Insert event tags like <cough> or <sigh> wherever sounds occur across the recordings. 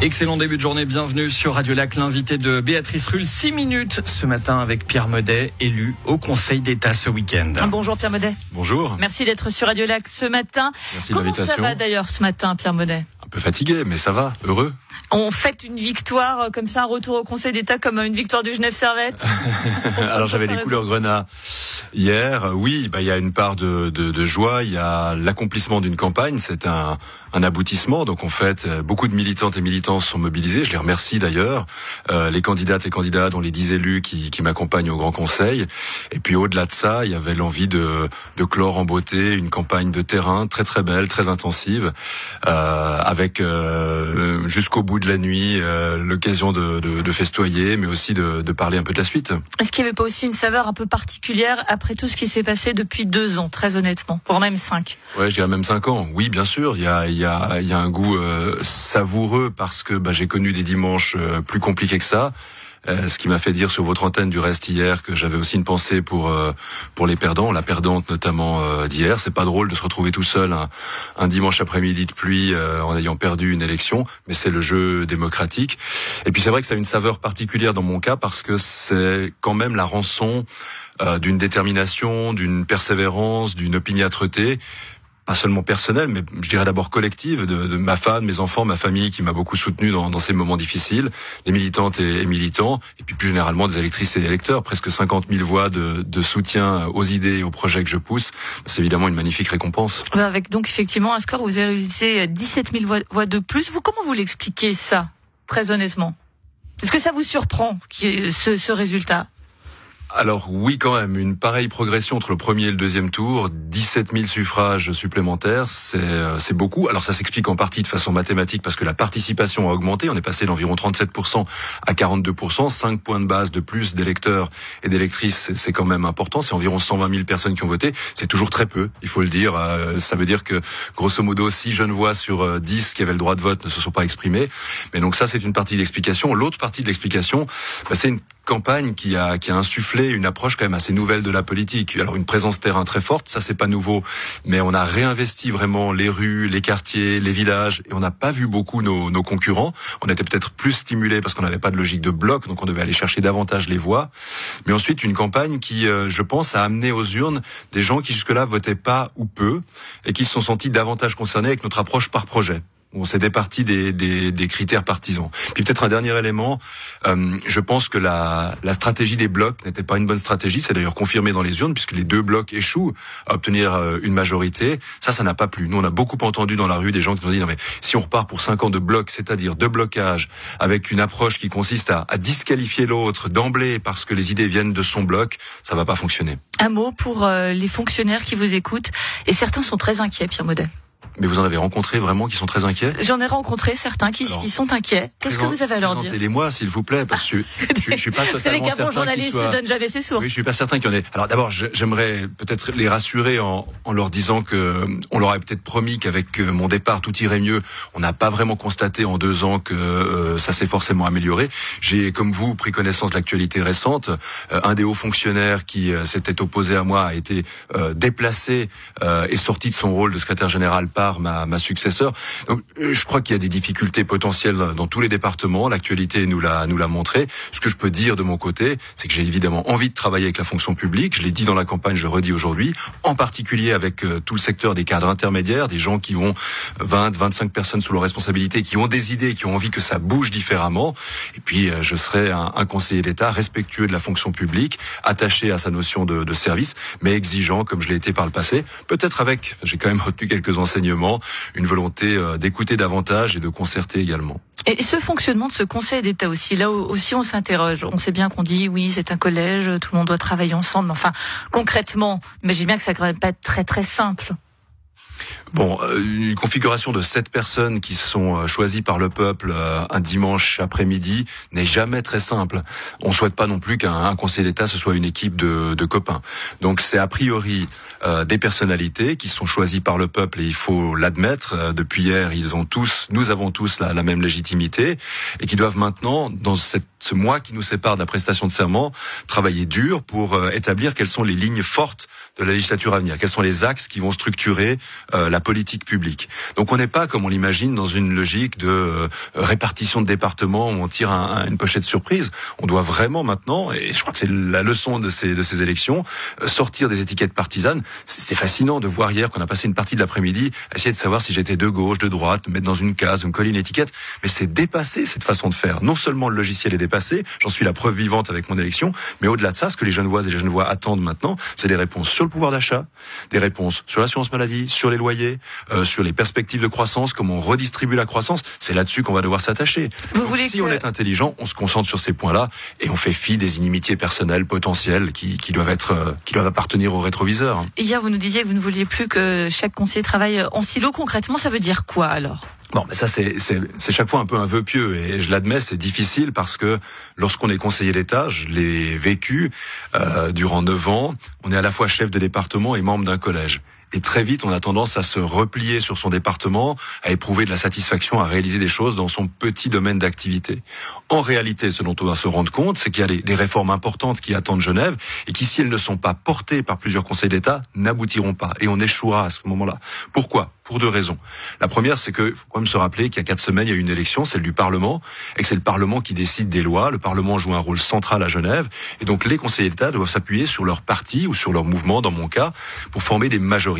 Excellent début de journée, bienvenue sur Radio Lac, l'invité de Béatrice Rulle, 6 minutes ce matin avec Pierre Modet, élu au Conseil d'État ce week-end. Bonjour Pierre Modet. Bonjour. Merci d'être sur Radio Lac ce matin. Merci Comment ça va d'ailleurs ce matin Pierre Modet Un peu fatigué, mais ça va, heureux. On fête une victoire euh, comme ça, un retour au Conseil d'État comme une victoire du Genève Servette <laughs> Alors j'avais les couleurs grenat hier. Oui, bah, il y a une part de, de, de joie, il y a l'accomplissement d'une campagne, c'est un, un aboutissement. Donc en fait, euh, beaucoup de militantes et militants sont mobilisés. Je les remercie d'ailleurs. Euh, les candidates et candidats, dont les dix élus qui, qui m'accompagnent au Grand Conseil. Et puis au-delà de ça, il y avait l'envie de, de clore en beauté une campagne de terrain très très belle, très intensive, euh, avec euh, jusqu'au bout de la nuit euh, l'occasion de, de, de, festoyer, mais aussi de, de, parler un peu de la suite. Est-ce qu'il n'y avait pas aussi une saveur un peu particulière après tout ce qui s'est passé depuis deux ans, très honnêtement, voire même cinq? Ouais, je dirais même cinq ans. Oui, bien sûr, il y a, il y a, il y a un goût euh, savoureux parce que bah, j'ai connu des dimanches euh, plus compliqués que ça. Euh, ce qui m'a fait dire sur votre antenne du reste hier que j'avais aussi une pensée pour euh, pour les perdants, la perdante notamment euh, d'hier. C'est pas drôle de se retrouver tout seul un, un dimanche après-midi de pluie en ayant perdu une élection, mais c'est le jeu démocratique. Et puis c'est vrai que ça a une saveur particulière dans mon cas parce que c'est quand même la rançon d'une détermination, d'une persévérance, d'une opiniâtreté pas seulement personnelle, mais je dirais d'abord collective, de, de, ma femme, mes enfants, ma famille qui m'a beaucoup soutenu dans, dans, ces moments difficiles, des militantes et, militants, et puis plus généralement des électrices et électeurs, presque 50 000 voix de, de soutien aux idées et aux projets que je pousse. C'est évidemment une magnifique récompense. Avec donc effectivement un score, vous avez réalisé 17 000 voix, voix de plus. Vous comment vous l'expliquez ça, très honnêtement? Est-ce que ça vous surprend ce, ce résultat? Alors oui, quand même, une pareille progression entre le premier et le deuxième tour, 17 000 suffrages supplémentaires, c'est euh, c'est beaucoup. Alors ça s'explique en partie de façon mathématique parce que la participation a augmenté. On est passé d'environ 37% à 42%, 5 points de base de plus d'électeurs et d'électrices, c'est quand même important. C'est environ 120 000 personnes qui ont voté. C'est toujours très peu, il faut le dire. Euh, ça veut dire que grosso modo, 6 jeunes voix sur 10 euh, qui avaient le droit de vote ne se sont pas exprimés. Mais donc ça, c'est une partie de l'explication. L'autre partie de l'explication, bah, c'est une campagne qui a, qui a insufflé une approche quand même assez nouvelle de la politique. Alors une présence terrain très forte, ça c'est pas nouveau, mais on a réinvesti vraiment les rues, les quartiers, les villages, et on n'a pas vu beaucoup nos, nos concurrents. On était peut-être plus stimulés parce qu'on n'avait pas de logique de bloc, donc on devait aller chercher davantage les voix. Mais ensuite une campagne qui, euh, je pense, a amené aux urnes des gens qui jusque-là votaient pas ou peu, et qui se sont sentis davantage concernés avec notre approche par projet. On s'est départi des, des, des, critères partisans. Puis peut-être un dernier élément, euh, je pense que la, la stratégie des blocs n'était pas une bonne stratégie. C'est d'ailleurs confirmé dans les urnes puisque les deux blocs échouent à obtenir euh, une majorité. Ça, ça n'a pas plu. Nous, on a beaucoup entendu dans la rue des gens qui nous ont dit non mais si on repart pour cinq ans de blocs, c'est-à-dire de blocage, avec une approche qui consiste à, à disqualifier l'autre d'emblée parce que les idées viennent de son bloc, ça va pas fonctionner. Un mot pour euh, les fonctionnaires qui vous écoutent et certains sont très inquiets, Pierre Modet. Mais vous en avez rencontré vraiment qui sont très inquiets J'en ai rencontré certains qui, qui sont inquiets. Qu'est-ce que vous avez à leur dire Présentez-les-moi, s'il vous plaît, parce que je, je, suis pas totalement <laughs> certain. Vous savez bon journaliste ne donne jamais ses sources. Oui, je suis pas certain qu'il y en ait. Alors d'abord, j'aimerais peut-être les rassurer en, en, leur disant que on leur avait peut-être promis qu'avec euh, mon départ tout irait mieux. On n'a pas vraiment constaté en deux ans que euh, ça s'est forcément amélioré. J'ai, comme vous, pris connaissance de l'actualité récente. Euh, un des hauts fonctionnaires qui euh, s'était opposé à moi a été euh, déplacé et sorti de son rôle de secrétaire général par ma, ma successeur. Donc, je crois qu'il y a des difficultés potentielles dans tous les départements. L'actualité nous l'a nous l'a montré. Ce que je peux dire de mon côté, c'est que j'ai évidemment envie de travailler avec la fonction publique. Je l'ai dit dans la campagne, je le redis aujourd'hui, en particulier avec euh, tout le secteur des cadres intermédiaires, des gens qui ont 20, 25 personnes sous leur responsabilité, qui ont des idées, qui ont envie que ça bouge différemment. Et puis, euh, je serai un, un conseiller d'État respectueux de la fonction publique, attaché à sa notion de, de service, mais exigeant comme je l'ai été par le passé. Peut-être avec, j'ai quand même retenu quelques enseignements, une volonté euh, d'écouter davantage et de concerter également. Et ce fonctionnement de ce Conseil d'État aussi, là aussi on s'interroge. On sait bien qu'on dit oui, c'est un collège, tout le monde doit travailler ensemble. Mais enfin, concrètement, imaginez bien que ça ne va pas être très très simple. Bon, euh, une configuration de sept personnes qui sont euh, choisies par le peuple euh, un dimanche après-midi n'est jamais très simple. On souhaite pas non plus qu'un conseil d'État ce soit une équipe de, de copains. Donc c'est a priori euh, des personnalités qui sont choisies par le peuple et il faut l'admettre. depuis hier, ils ont tous, nous avons tous la, la, même légitimité et qui doivent maintenant, dans cette, ce mois qui nous sépare de la prestation de serment, travailler dur pour établir quelles sont les lignes fortes de la législature à venir, quels sont les axes qui vont structurer la politique publique. Donc on n'est pas comme on l'imagine dans une logique de euh, répartition de départements où on tire une pochette surprise. On doit vraiment maintenant, et je crois que c'est la leçon de ces, élections, euh, sortir des étiquettes partisanes. C'était fascinant de voir hier qu'on a passé une partie de l'après-midi à essayer de savoir si j'étais de gauche, de droite, me mettre dans une case, me coller une étiquette. Mais c'est dépassé cette façon de faire. Non seulement le logiciel est dépassé, j'en suis la preuve vivante avec mon élection, mais au-delà de ça, ce que les Genevoises et les Genevois attendent maintenant, c'est des réponses sur le pouvoir d'achat, des réponses sur l'assurance maladie, sur les loyers, euh, sur les perspectives de croissance, comment on redistribue la croissance. C'est là-dessus qu'on va devoir s'attacher. Si on est intelligent, on se concentre sur ces points-là et on fait fi des inimitiés personnelles potentielles qui, qui doivent être, euh, qui doivent appartenir au rétroviseur. Hier, vous nous disiez que vous ne vouliez plus que chaque conseiller travaille en silo. Concrètement, ça veut dire quoi alors? Bon, mais ça c'est c'est chaque fois un peu un vœu pieux et je l'admets, c'est difficile parce que lorsqu'on est conseiller d'État, je l'ai vécu euh, durant neuf ans. On est à la fois chef de département et membre d'un collège. Et très vite, on a tendance à se replier sur son département, à éprouver de la satisfaction, à réaliser des choses dans son petit domaine d'activité. En réalité, ce dont on doit se rendre compte, c'est qu'il y a des, réformes importantes qui attendent Genève et qui, si elles ne sont pas portées par plusieurs conseils d'État, n'aboutiront pas. Et on échouera à ce moment-là. Pourquoi? Pour deux raisons. La première, c'est que faut quand même se rappeler qu'il y a quatre semaines, il y a eu une élection, celle du Parlement, et que c'est le Parlement qui décide des lois. Le Parlement joue un rôle central à Genève, et donc les conseillers d'État doivent s'appuyer sur leur parti ou sur leur mouvement, dans mon cas, pour former des majorités.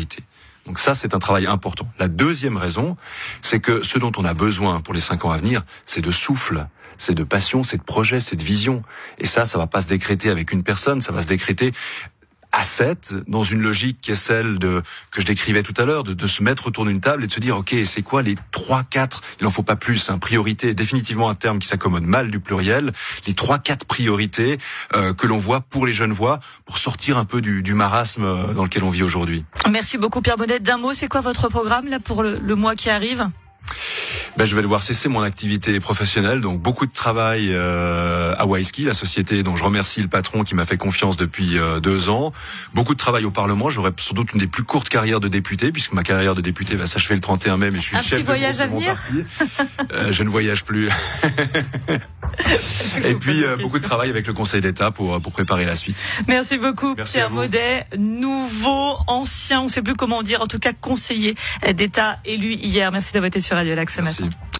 Donc ça, c'est un travail important. La deuxième raison, c'est que ce dont on a besoin pour les cinq ans à venir, c'est de souffle c'est de passion, c'est de projet, c'est de vision. Et ça, ça va pas se décréter avec une personne, ça va se décréter à 7 dans une logique qui est celle de que je décrivais tout à l'heure de, de, se mettre autour d'une table et de se dire ok c'est quoi les trois quatre il en faut pas plus hein, priorité définitivement un terme qui s'accommode mal du pluriel les trois quatre priorités euh, que l'on voit pour les jeunes voix pour sortir un peu du, du marasme euh, dans lequel on vit aujourd'hui. Merci beaucoup Pierre Bonnet. D'un mot c'est quoi votre programme là pour le, le mois qui arrive? Ben, je vais devoir cesser mon activité professionnelle, donc beaucoup de travail euh, à Waiski, la société dont je remercie le patron qui m'a fait confiance depuis euh, deux ans. Beaucoup de travail au Parlement. J'aurai sans doute une des plus courtes carrières de député, puisque ma carrière de député va s'achever le 31 mai, mais je suis Un chef voyage de, à mon venir parti. Euh, je ne voyage plus. <laughs> <laughs> Et puis euh, beaucoup de travail avec le Conseil d'État pour pour préparer la suite. Merci beaucoup Merci Pierre. Maudet, nouveau, ancien, on ne sait plus comment dire, en tout cas conseiller d'État élu hier. Merci d'avoir été sur Radio Lac ce Merci. matin.